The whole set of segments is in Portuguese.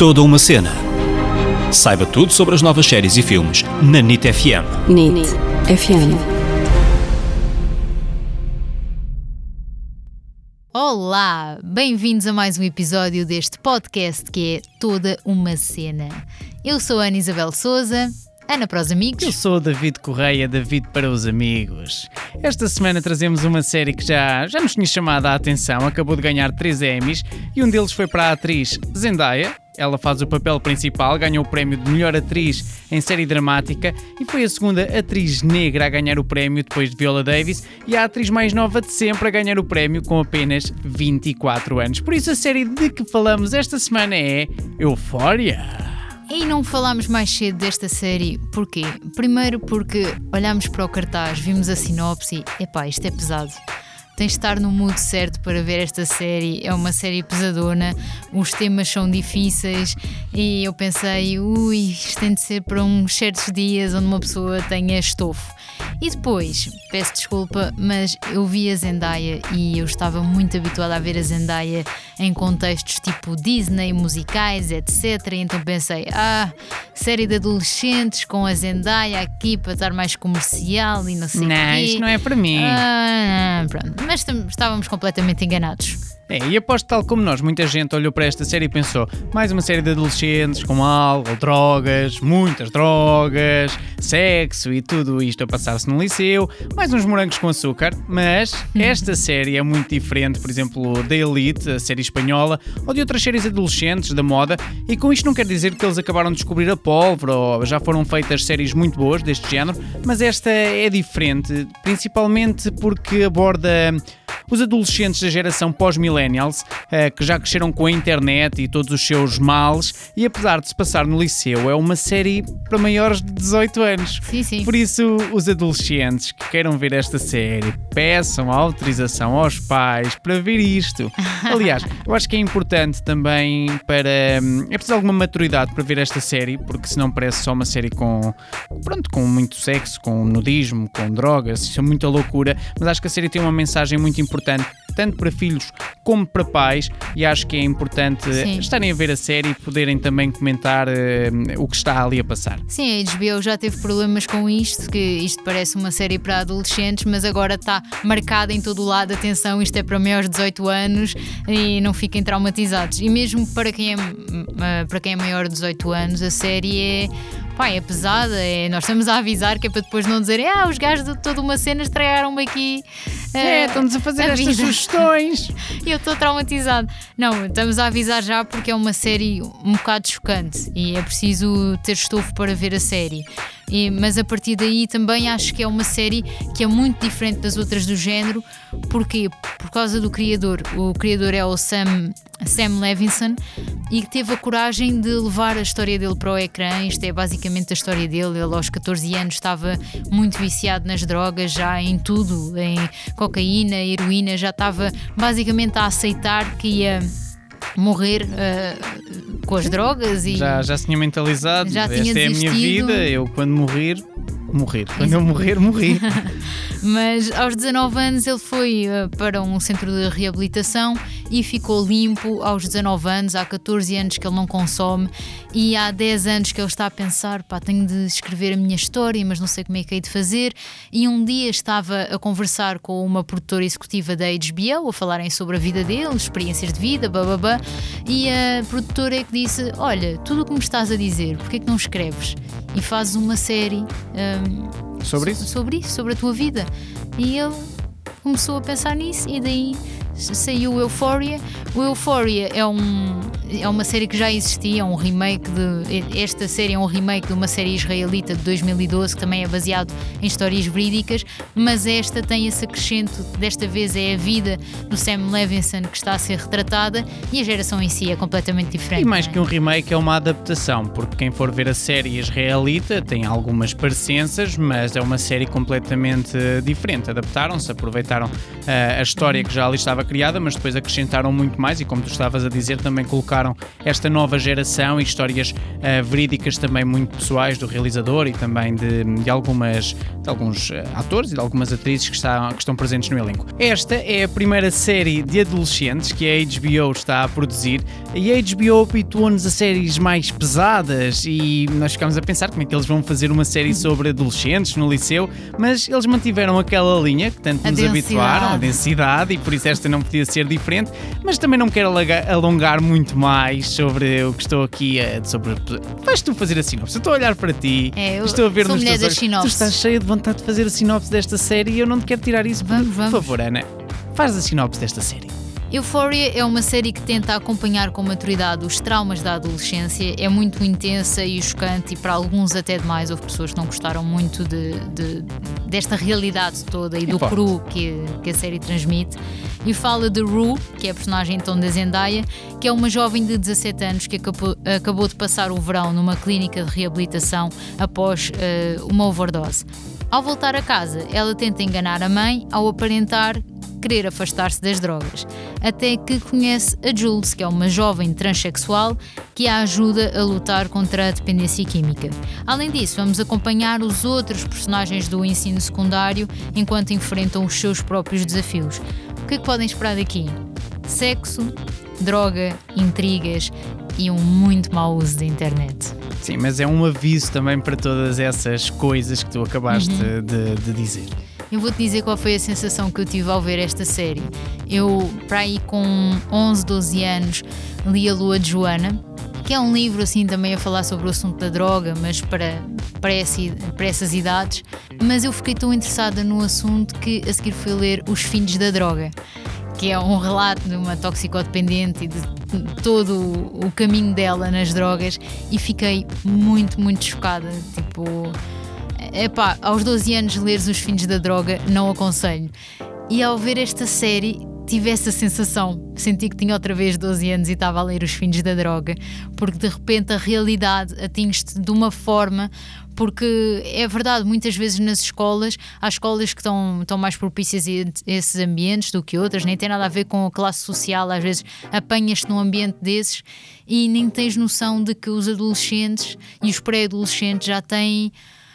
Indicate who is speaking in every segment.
Speaker 1: Toda uma cena. Saiba tudo sobre as novas séries e filmes na NIT FM.
Speaker 2: NIT FM.
Speaker 3: Olá, bem-vindos a mais um episódio deste podcast que é Toda uma Cena. Eu sou a Ana Isabel Souza, Ana para os amigos.
Speaker 4: Eu sou o David Correia, David para os amigos. Esta semana trazemos uma série que já, já nos tinha chamado a atenção, acabou de ganhar 3 Emmys e um deles foi para a atriz Zendaya. Ela faz o papel principal, ganhou o prémio de melhor atriz em série dramática e foi a segunda atriz negra a ganhar o prémio depois de Viola Davis e a atriz mais nova de sempre a ganhar o prémio com apenas 24 anos. Por isso a série de que falamos esta semana é Euphoria.
Speaker 3: E não falámos mais cedo desta série, porquê? Primeiro porque olhámos para o cartaz, vimos a sinopse epá, isto é pesado tens de estar no mood certo para ver esta série. É uma série pesadona, os temas são difíceis e eu pensei, ui, isto tem de ser para uns certos dias onde uma pessoa tenha estofo. E depois, peço desculpa, mas eu vi a Zendaya e eu estava muito habituada a ver a Zendaya em contextos tipo Disney, musicais, etc. Então pensei, ah, série de adolescentes com a Zendaya aqui para estar mais comercial e não sei o quê.
Speaker 4: Não, isto não é para mim.
Speaker 3: Ah, pronto mas estávamos completamente enganados.
Speaker 4: É, e aposto tal como nós, muita gente olhou para esta série e pensou: mais uma série de adolescentes com álcool, drogas, muitas drogas, sexo e tudo isto a passar-se no liceu, mais uns morangos com açúcar. Mas esta série é muito diferente, por exemplo, da Elite, a série espanhola, ou de outras séries adolescentes da moda, e com isto não quer dizer que eles acabaram de descobrir a pólvora ou já foram feitas séries muito boas deste género, mas esta é diferente, principalmente porque aborda os adolescentes da geração pós-millennials, uh, que já cresceram com a internet e todos os seus males, e apesar de se passar no liceu, é uma série para maiores de 18 anos.
Speaker 3: Sim, sim.
Speaker 4: Por isso, os adolescentes que queiram ver esta série, peçam a autorização aos pais para ver isto. Aliás, eu acho que é importante também para. Hum, é preciso alguma maturidade para ver esta série, porque senão parece só uma série com. Pronto, com muito sexo, com nudismo, com drogas, isso é muita loucura, mas acho que a série tem uma mensagem muito importante tanto para filhos como para pais e acho que é importante Sim. estarem a ver a série e poderem também comentar uh, o que está ali a passar.
Speaker 3: Sim, a HBO já teve problemas com isto, que isto parece uma série para adolescentes, mas agora está marcada em todo o lado, atenção, isto é para maiores de 18 anos e não fiquem traumatizados. E mesmo para quem é, eh, para quem é maior de 18 anos, a série é pá, é pesada, é, nós estamos a avisar que é para depois não dizerem, ah, os gajos de toda uma cena estragaram-me aqui.
Speaker 4: É, estão-nos a fazer a estas vida. sugestões.
Speaker 3: eu estou traumatizado. Não, estamos a avisar já porque é uma série um bocado chocante e é preciso ter estofo para ver a série. E, mas a partir daí também acho que é uma série que é muito diferente das outras do género. Porquê? Por causa do criador. O criador é o Sam, Sam Levinson e que teve a coragem de levar a história dele para o ecrã. Isto é basicamente a história dele. Ele aos 14 anos estava muito viciado nas drogas, já em tudo, em cocaína, heroína, já estava basicamente a aceitar que ia morrer uh, com as drogas e
Speaker 4: já, já se tinha mentalizado já esta tinha é a minha vida, eu quando morrer morrer. Quando eu morrer, morri.
Speaker 3: Mas aos 19 anos ele foi uh, para um centro de reabilitação e ficou limpo aos 19 anos. Há 14 anos que ele não consome e há 10 anos que ele está a pensar: pá, tenho de escrever a minha história, mas não sei como é que hei de fazer. E um dia estava a conversar com uma produtora executiva da HBO, a falarem sobre a vida dele, experiências de vida, bababá. E a produtora é que disse: Olha, tudo o que me estás a dizer, porquê é que não escreves? E fazes uma série. Um,
Speaker 4: Sobre isso?
Speaker 3: Sobre isso, sobre a tua vida. E ele começou a pensar nisso e daí saiu Euphoria. O Euphoria é, um, é uma série que já existia, é um remake de. Esta série é um remake de uma série israelita de 2012 que também é baseado em histórias verídicas, mas esta tem esse acrescento. Desta vez é a vida do Sam Levinson que está a ser retratada e a geração em si é completamente diferente.
Speaker 4: E mais é? que um remake, é uma adaptação, porque quem for ver a série israelita tem algumas parecenças, mas é uma série completamente diferente. Adaptaram-se, aproveitaram uh, a história que já ali estava criada, mas depois acrescentaram muito mais e, como tu estavas a dizer, também colocaram esta nova geração e histórias uh, verídicas também muito pessoais do realizador e também de, de algumas, de alguns uh, atores e de algumas atrizes que, está, que estão presentes no elenco. Esta é a primeira série de adolescentes que a HBO está a produzir e a HBO habituou-nos a séries mais pesadas e nós ficámos a pensar como é que eles vão fazer uma série sobre adolescentes no liceu, mas eles mantiveram aquela linha que tanto
Speaker 3: A
Speaker 4: nos
Speaker 3: densidade.
Speaker 4: habituaram, a densidade, e por isso esta não podia ser diferente, mas também não me quero alongar muito mais sobre o que estou aqui a. Sobre... Vais tu fazer a sinopse, eu estou a olhar para ti,
Speaker 3: É, eu
Speaker 4: estou a ver nos teus olhos. Tu estás cheia de vontade de fazer a sinopse desta série e eu não te quero tirar isso.
Speaker 3: Vamos,
Speaker 4: por,
Speaker 3: vamos.
Speaker 4: por favor, Ana, faz a sinopse desta série.
Speaker 3: Euphoria é uma série que tenta acompanhar com maturidade os traumas da adolescência. É muito intensa e chocante, e para alguns até demais. Houve pessoas que não gostaram muito de, de- desta realidade toda e do
Speaker 4: forte.
Speaker 3: cru que, que a série transmite. E fala de Rue, que é a personagem então da Zendaya, que é uma jovem de 17 anos que acabou, acabou de passar o verão numa clínica de reabilitação após eh, uma overdose. Ao voltar a casa, ela tenta enganar a mãe ao aparentar querer afastar-se das drogas, até que conhece a Jules, que é uma jovem transexual que a ajuda a lutar contra a dependência química. Além disso, vamos acompanhar os outros personagens do ensino secundário enquanto enfrentam os seus próprios desafios. O que é que podem esperar daqui? Sexo, droga, intrigas e um muito mau uso da internet.
Speaker 4: Sim, mas é um aviso também para todas essas coisas que tu acabaste
Speaker 3: Uhum.
Speaker 4: de, de dizer.
Speaker 3: Eu vou-te dizer qual foi a sensação que eu tive ao ver esta série. Eu, para aí com 11, 12 anos, li A Lua de Joana, que é um livro assim também a falar sobre o assunto da droga, mas para, para, esse- para essas idades. Mas eu fiquei tão interessada no assunto que a seguir fui ler Os Filhos da Droga, que é um relato de uma toxicodependente e de todo o caminho dela nas drogas e fiquei muito, muito chocada. Tipo, epá, aos 12 anos leres Os Fins da Droga não aconselho. E ao ver esta série tive essa sensação. Senti que tinha outra vez 12 anos e estava a ler Os Fins da Droga, porque de repente a realidade atinge-te de uma forma. Porque é verdade, muitas vezes nas escolas, há escolas que estão, estão mais propícias a esses ambientes do que outras, nem tem nada a ver com a classe social, às vezes apanhas-te num ambiente desses e nem tens noção de que os adolescentes e os pré-adolescentes já têm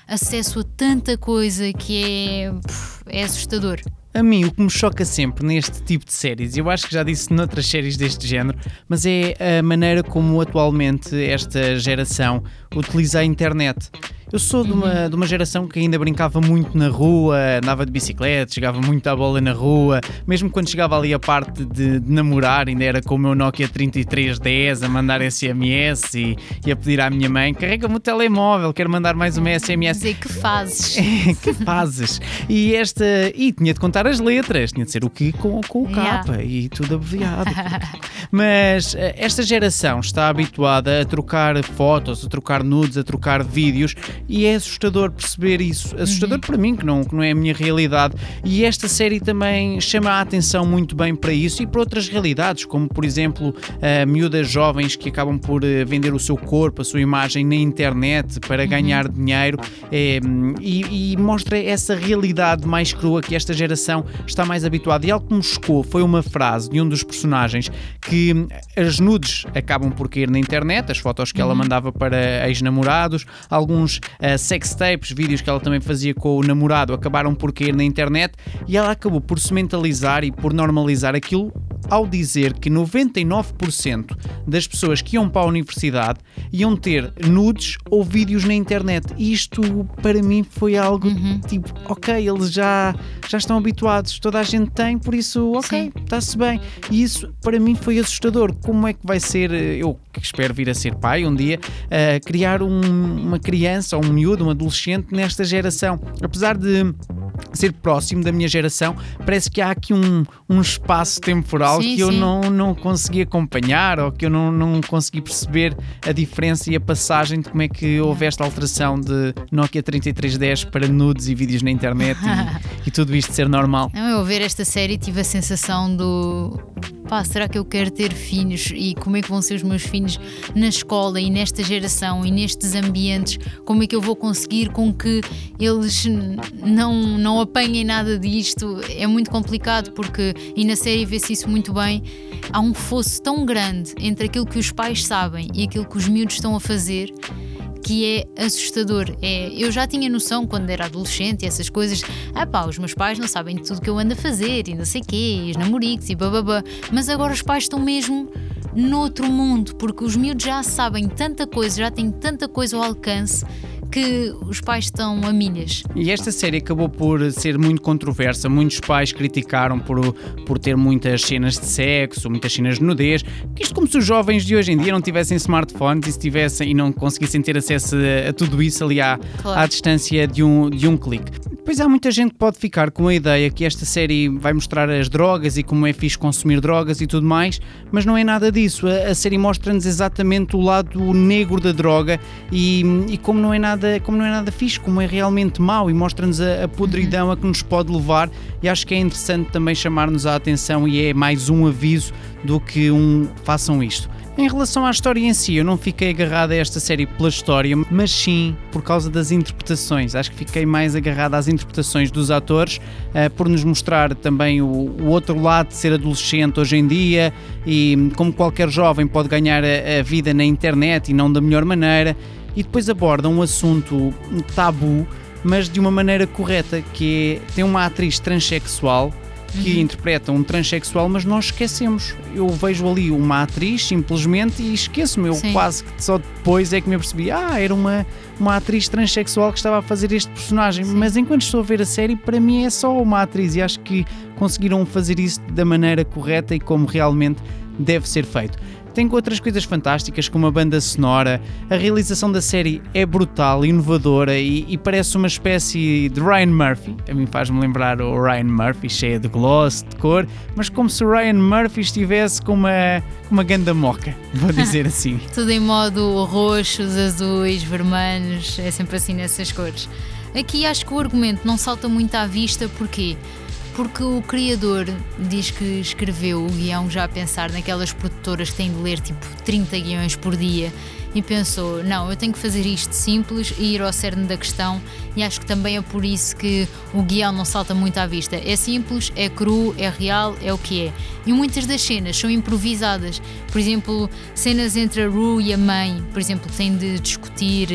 Speaker 3: acesso a tanta coisa que é, é assustador.
Speaker 4: A mim, o que me choca sempre neste tipo de séries, eu acho que já disse noutras séries deste género, mas é a maneira como atualmente esta geração utiliza a internet. Eu sou de uma, de uma geração que ainda brincava muito na rua, andava de bicicleta, jogava muito à bola na rua, mesmo quando chegava ali a parte de, de namorar, ainda era com o meu Nokia 3310 a mandar SMS e, e a pedir à minha mãe: carrega-me o telemóvel, quero mandar mais uma SMS.
Speaker 3: Dizer que fazes.
Speaker 4: que fazes? E esta. E tinha de contar as letras, tinha de ser o que com, com o
Speaker 3: Yeah.
Speaker 4: capa e tudo abreviado. Mas eh, esta geração está habituada a trocar fotos, a trocar nudes, a trocar vídeos e é assustador perceber isso. Assustador para mim, que não, que não é a minha realidade. E esta série também chama a atenção muito bem para isso e para outras realidades, como por exemplo eh, miúdas jovens que acabam por eh, vender o seu corpo, a sua imagem na internet para ganhar dinheiro eh, e, e mostra essa realidade mais crua que esta geração está mais habituada. E algo que me chocou foi uma frase de um dos personagens que as nudes acabam por cair na internet, as fotos que ela mandava para ex-namorados, alguns eh, sextapes, vídeos que ela também fazia com o namorado, acabaram por cair na internet e ela acabou por se mentalizar e por normalizar aquilo ao dizer que 99% das pessoas que iam para a universidade iam ter nudes ou vídeos na internet. Isto para mim foi algo tipo, ok, eles já, já estão habituados, toda a gente tem, por isso, ok, está-se bem. E isso para mim foi assustador. Como é que vai ser, eh, eu que espero vir a ser pai um dia, eh, criar um- uma criança ou um miúdo, um adolescente nesta geração? Apesar de ser próximo da minha geração, parece que há aqui um, um espaço temporal
Speaker 3: Sim,
Speaker 4: que eu
Speaker 3: sim.
Speaker 4: não, não consegui acompanhar ou que eu não, não consegui perceber a diferença e a passagem de como é que houve esta alteração de Nokia 3310 para nudes e vídeos na internet e, e tudo isto ser normal.
Speaker 3: Não, eu ao ver esta série tive a sensação do pá, será que eu quero ter filhos e como é que vão ser os meus filhos na escola e nesta geração e nestes ambientes? Como é que eu vou conseguir com que eles não, não apanhem nada disto. É muito complicado porque, e na série vê-se isso muito bem, há um fosso tão grande entre aquilo que os pais sabem e aquilo que os miúdos estão a fazer que é assustador. É, eu já tinha noção quando era adolescente e essas coisas, ah pá, os meus pais não sabem de tudo que eu ando a fazer e não sei quê, e os namoricos e bababá, mas agora os pais estão mesmo noutro mundo, porque os miúdos já sabem tanta coisa, já têm tanta coisa ao alcance que os pais estão a milhas.
Speaker 4: E esta série acabou por ser muito controversa. Muitos pais criticaram por, por ter muitas cenas de sexo, muitas cenas de nudez. Isto como se os jovens de hoje em dia não tivessem smartphones e, se tivessem, e não conseguissem ter acesso a, a tudo isso ali à, claro. à distância de um, de um clique. Pois há muita gente que pode ficar com a ideia que esta série vai mostrar as drogas e como é fixe consumir drogas e tudo mais, mas não é nada disso. A, a série mostra-nos exatamente o lado negro da droga e, e, como, não é nada, como não é nada fixe, como é realmente mau e mostra-nos a, a podridão a que nos pode levar. E acho que é interessante também chamar-nos a atenção e é mais um aviso do que um façam isto. Em relação à história em si, eu não fiquei agarrado a esta série pela história, mas sim por causa das interpretações. Acho que fiquei mais agarrado às interpretações dos atores, uh, por nos mostrar também o, o, outro lado de ser adolescente hoje em dia e como qualquer jovem pode ganhar a, a vida na internet e não da melhor maneira. E depois aborda um assunto tabu, mas de uma maneira correta, que é, tem uma atriz transexual que uhum. interpreta um transexual, mas nós esquecemos. Eu vejo ali uma atriz simplesmente e esqueço-me. Eu Sim. quase que só depois é que me apercebi: ah, era uma, uma atriz transexual que estava a fazer este personagem. Sim. Mas enquanto estou a ver a série, para mim é só uma atriz e acho que conseguiram fazer isso da maneira correta e como realmente deve ser feito tem outras coisas fantásticas, como a banda sonora. A realização da série é brutal, inovadora e, e parece uma espécie de Ryan Murphy. A mim faz-me lembrar o Ryan Murphy, cheia de gloss, de cor, mas como se o Ryan Murphy estivesse com uma, uma ganda moca, vou dizer assim.
Speaker 3: Tudo em modo roxos, azuis, vermelhos, é sempre assim nessas cores. Aqui acho que o argumento não salta muito à vista, porquê? porque o criador diz que escreveu o guião já a pensar naquelas produtoras que têm de ler tipo 30 guiões por dia e pensou: não, eu tenho que fazer isto simples e ir ao cerne da questão, e acho que também é por isso que o guião não salta muito à vista. É simples, é cru, é real, é o que é. E muitas das cenas são improvisadas. Por exemplo, cenas entre a Rue e a mãe, por exemplo, têm de discutir,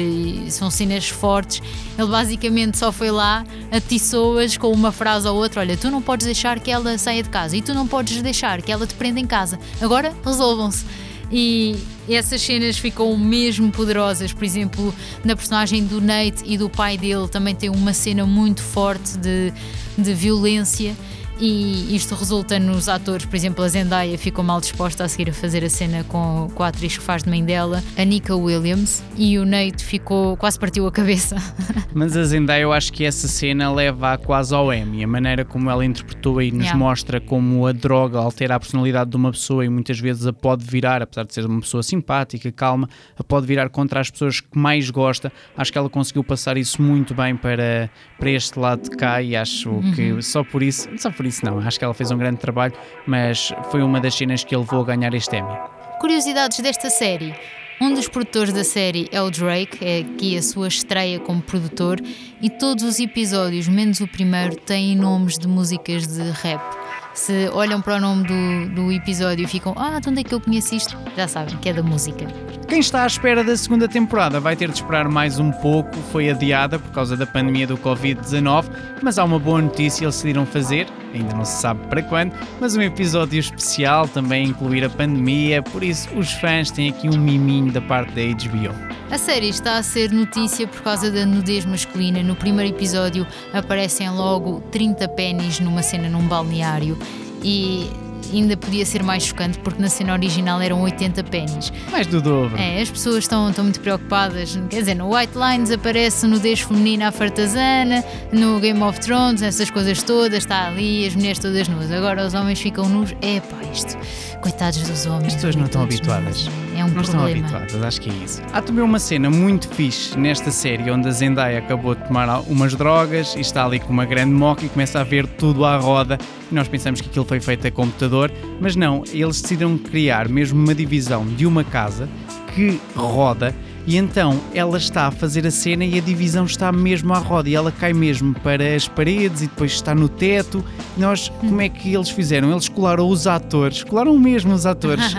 Speaker 3: são cenas fortes. Ele basicamente só foi lá, atiçou-as com uma frase ou outra: olha, tu não podes deixar que ela saia de casa e tu não podes deixar que ela te prenda em casa. Agora resolvam-se. E essas cenas ficam mesmo poderosas. Por exemplo, na personagem do Nate e do pai dele também tem uma cena muito forte de, de violência e isto resulta nos atores, por exemplo, a Zendaya ficou mal disposta a seguir a fazer a cena com, com a atriz que faz de mãe dela, a Nika Williams, e o Nate ficou, quase partiu a cabeça.
Speaker 4: Mas a Zendaya, eu acho que essa cena leva quase ao Emmy, a maneira como ela interpretou e nos yeah. mostra como a droga altera a personalidade de uma pessoa e muitas vezes a pode virar, apesar de ser uma pessoa simpática, calma, a pode virar contra as pessoas que mais gosta. Acho que ela conseguiu passar isso muito bem para, para este lado de cá e acho uhum. que só por isso, só por isso isso não. Acho que ela fez um grande trabalho, mas foi uma das cenas que ele levou a ganhar este Emmy.
Speaker 3: Curiosidades desta série. Um dos produtores da série é o Drake, é aqui a sua estreia como produtor, e todos os episódios, menos o primeiro, têm nomes de músicas de rap. Se olham para o nome do, do episódio e ficam, ah, de onde é que eu conheço isto? Já sabem que é da música.
Speaker 4: Quem está à espera da segunda temporada vai ter de esperar mais um pouco, foi adiada por causa da pandemia do Covid-19, mas há uma boa notícia, eles decidiram fazer, ainda não se sabe para quando, mas um episódio especial também incluir a pandemia, por isso os fãs têm aqui um miminho da parte da HBO.
Speaker 3: A série está a ser notícia por causa da nudez masculina. No primeiro episódio aparecem logo 30 pênis numa cena num balneário e ainda podia ser mais chocante porque na cena original eram 80 pennies.
Speaker 4: Mais do dobro.
Speaker 3: É, as pessoas estão, estão muito preocupadas. Quer dizer, no White Lines aparece nudez feminina à fartazana, no Game of Thrones, essas coisas todas, está ali, as mulheres todas nuas. Agora os homens ficam nus. É pá, isto. Coitados dos homens.
Speaker 4: As pessoas não estão habituadas.
Speaker 3: É um
Speaker 4: não
Speaker 3: problema.
Speaker 4: estão habituadas, acho que é isso. Há também uma cena muito fixe nesta série onde a Zendaya acabou de tomar umas drogas e está ali com uma grande moca e começa a ver tudo à roda. E nós pensamos que aquilo foi feito a computador, mas não, eles decidiram criar mesmo uma divisão de uma casa que roda E então ela está a fazer a cena e a divisão está mesmo à roda e ela cai mesmo para as paredes e depois está no teto. Nós, como é que eles fizeram? Eles colaram os atores, colaram mesmo os atores uh,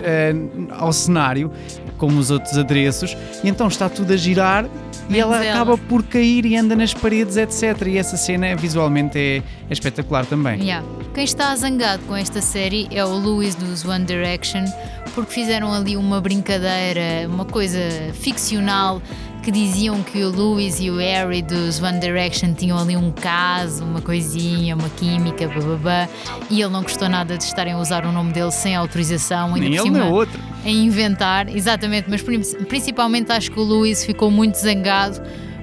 Speaker 4: ao cenário, como os outros adereços, e então está tudo a girar e ela, acaba por cair e anda nas paredes, etc. E essa cena visualmente é, é espetacular também.
Speaker 3: Yeah. Quem está zangado com esta série é o Louis dos One Direction, porque fizeram ali uma brincadeira, uma coisa ficcional que diziam que o Louis e o Harry dos One Direction tinham ali um caso, uma coisinha, uma química, bababá, e ele não gostou nada de estarem a usar o nome dele sem autorização,
Speaker 4: ainda Nem por cima, outro.
Speaker 3: A inventar, exatamente, mas principalmente acho que o Louis ficou muito zangado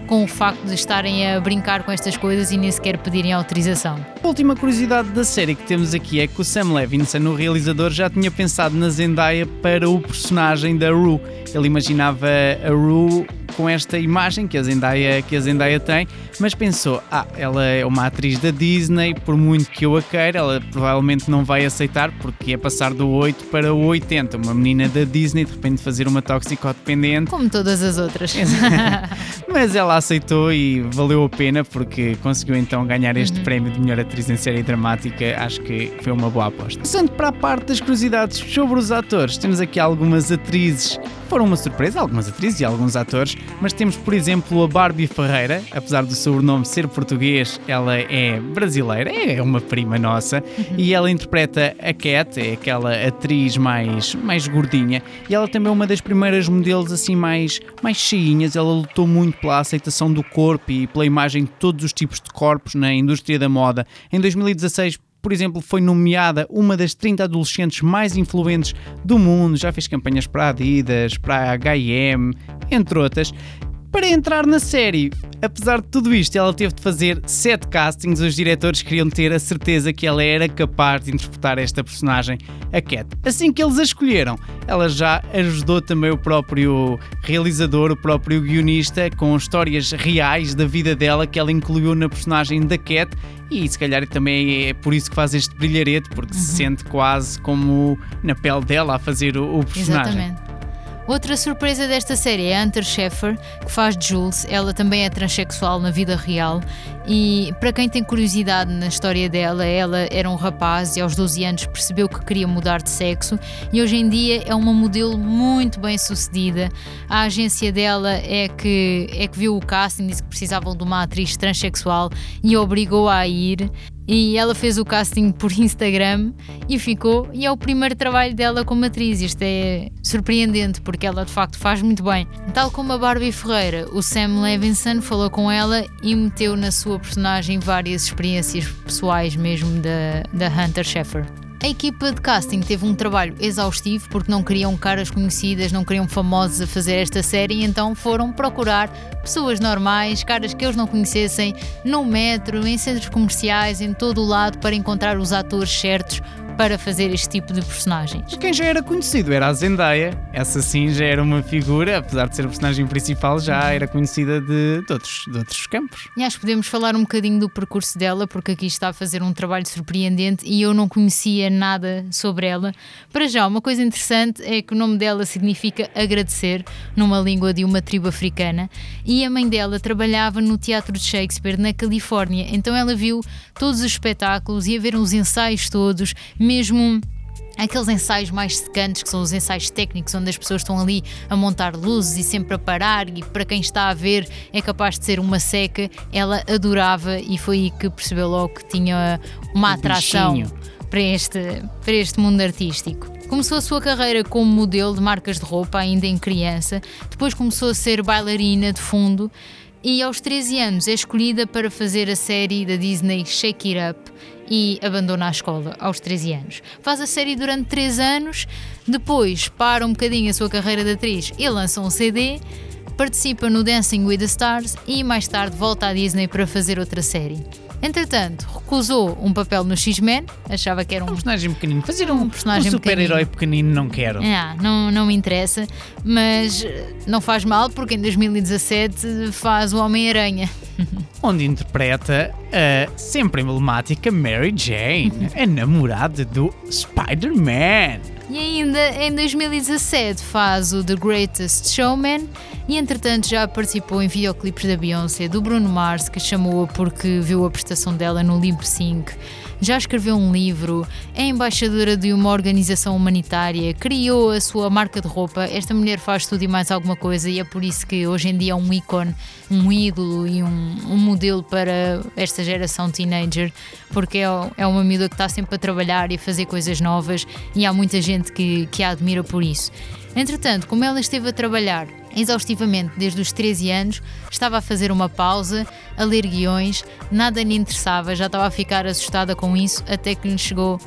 Speaker 3: com o facto de estarem a brincar com estas coisas e nem sequer pedirem autorização.
Speaker 4: A última curiosidade da série que temos aqui é que o Sam Levinson, o realizador, já tinha pensado na Zendaya para o personagem da Rue. Ele imaginava a Rue com esta imagem que a Zendaya, que a Zendaya tem, mas pensou, ah, ela é uma atriz da Disney, por muito que eu a queira, ela provavelmente não vai aceitar porque é passar do 8 para o 80, uma menina da Disney de repente fazer uma toxicodependente.
Speaker 3: Como todas as outras.
Speaker 4: mas ela aceitou e valeu a pena porque conseguiu então ganhar este uhum. prémio de melhor atriz em série dramática, acho que foi uma boa aposta. Passando para a parte das curiosidades sobre os atores, temos aqui algumas atrizes foram uma surpresa, algumas atrizes e alguns atores, mas temos, por exemplo, a Barbie Ferreira, apesar do sobrenome ser português, ela é brasileira, é uma prima nossa, uhum. e ela interpreta a Cat, é aquela atriz mais, mais gordinha, e ela também é uma das primeiras modelos assim mais, mais cheinhas, ela lutou muito pela aceitação do corpo e pela imagem de todos os tipos de corpos na indústria da moda. Em 2016 por exemplo, foi nomeada uma das 30 adolescentes mais influentes do mundo, já fez campanhas para a Adidas, para a H&M, entre outras. Para entrar na série, apesar de tudo isto, ela teve de fazer sete castings. Os diretores queriam ter a certeza que ela era capaz de interpretar esta personagem, a Cat. Assim que eles a escolheram, ela já ajudou também o próprio realizador, o próprio guionista, com histórias reais da vida dela que ela incluiu na personagem da Cat. E se calhar também é por isso que faz este brilharete, porque uhum. se sente quase como na pele dela a fazer o, o personagem.
Speaker 3: Exatamente. Outra surpresa desta série é Hunter Schaeffer, que faz Jules. Ela também é transexual na vida real. E para quem tem curiosidade na história dela, ela era um rapaz e aos 12 anos percebeu que queria mudar de sexo e hoje em dia é uma modelo muito bem sucedida. A agência dela é que, é que viu o casting, disse que precisavam de uma atriz transexual e obrigou-a a ir e ela fez o casting por Instagram e ficou. E é o primeiro trabalho dela como atriz. Isto é surpreendente porque ela de facto faz muito bem. Tal como a Barbie Ferreira, o Sam Levinson falou com ela e meteu na sua personagem várias experiências pessoais mesmo da, da Hunter Schaeffer. A equipa de casting teve um trabalho exaustivo porque não queriam caras conhecidas, não queriam famosos a fazer esta série, então foram procurar pessoas normais, caras que eles não conhecessem, no metro, em centros comerciais, em todo o lado, para encontrar os atores certos para fazer este tipo de personagens.
Speaker 4: Quem já era conhecido era a Zendaya. Essa sim já era uma figura, apesar de ser a personagem principal, já era conhecida de, de, outros, de outros campos.
Speaker 3: E acho que podemos falar um bocadinho do percurso dela, porque aqui está a fazer um trabalho surpreendente e eu não conhecia nada sobre ela. Para já, uma coisa interessante é que o nome dela significa agradecer, numa língua de uma tribo africana, e a mãe dela trabalhava no Teatro de Shakespeare, na Califórnia, então ela viu todos os espetáculos, ia ver os ensaios todos, mesmo aqueles ensaios mais secantes, que são os ensaios técnicos, onde as pessoas estão ali a montar luzes e sempre a parar, e para quem está a ver é capaz de ser uma seca, ela adorava e foi aí que percebeu logo que tinha uma atração para este, para este mundo artístico. Começou a sua carreira como modelo de marcas de roupa ainda em criança, depois começou a ser bailarina de fundo. E aos 13 anos é escolhida para fazer a série da Disney Shake It Up e abandona a escola aos 13 anos. Faz a série durante 3 anos, depois para um bocadinho a sua carreira de atriz e lança um CD, participa no Dancing with the Stars e mais tarde volta à Disney para fazer outra série. Entretanto, recusou um papel no X-Men, achava que era um,
Speaker 4: um personagem pequenino. Fazer um, um personagem um super-herói pequenino não quero.
Speaker 3: É, não, não me interessa, mas não faz mal porque em 2017 faz o Homem-Aranha.
Speaker 4: Onde interpreta a sempre emblemática Mary Jane, a namorada do Spider-Man.
Speaker 3: E ainda em 2017 faz o The Greatest Showman e entretanto já participou em videoclipes da Beyoncé, do Bruno Mars, que chamou-a porque viu a prestação dela no Limp Sync já escreveu um livro, é embaixadora de uma organização humanitária, criou a sua marca de roupa. Esta mulher faz tudo e mais alguma coisa, e é por isso que hoje em dia é um ícone, um ídolo e um, um modelo para esta geração teenager, porque é, é uma miúda que está sempre a trabalhar e a fazer coisas novas, e há muita gente que, que a admira por isso. Entretanto, como ela esteve a trabalhar exaustivamente desde os 13 anos, estava a fazer uma pausa, a ler guiões, nada lhe interessava, já estava a ficar assustada com isso, até que lhe chegou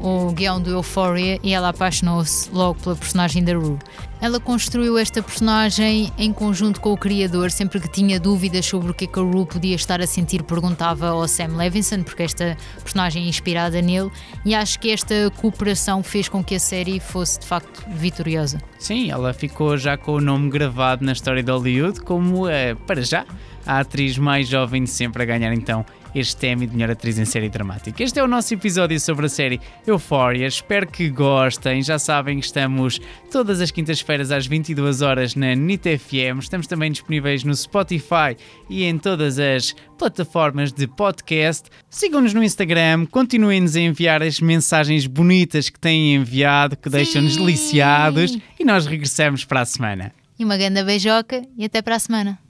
Speaker 3: o guião do Euphoria e ela apaixonou-se logo pela personagem da Rue. Ela construiu esta personagem em conjunto com o criador, sempre que tinha dúvidas sobre o que, é que a Rue podia estar a sentir, perguntava ao Sam Levinson, porque esta personagem é inspirada nele, e acho que esta cooperação fez com que a série fosse de facto vitoriosa.
Speaker 4: Sim, ela ficou já com o nome gravado na história de Hollywood como, é, para já, a atriz mais jovem de sempre a ganhar então este Emmy de melhor atriz em série dramática. Este é o nosso episódio sobre a série Euphoria. Espero que gostem. Já sabem que estamos todas as quintas-feiras às 22 horas na NIT FM. Estamos também disponíveis no Spotify e em todas as plataformas de podcast. Sigam-nos no Instagram, continuem-nos a enviar as mensagens bonitas que têm enviado, que deixam-nos deliciados e nós regressamos para a semana.
Speaker 3: E uma grande beijoca e até para a semana.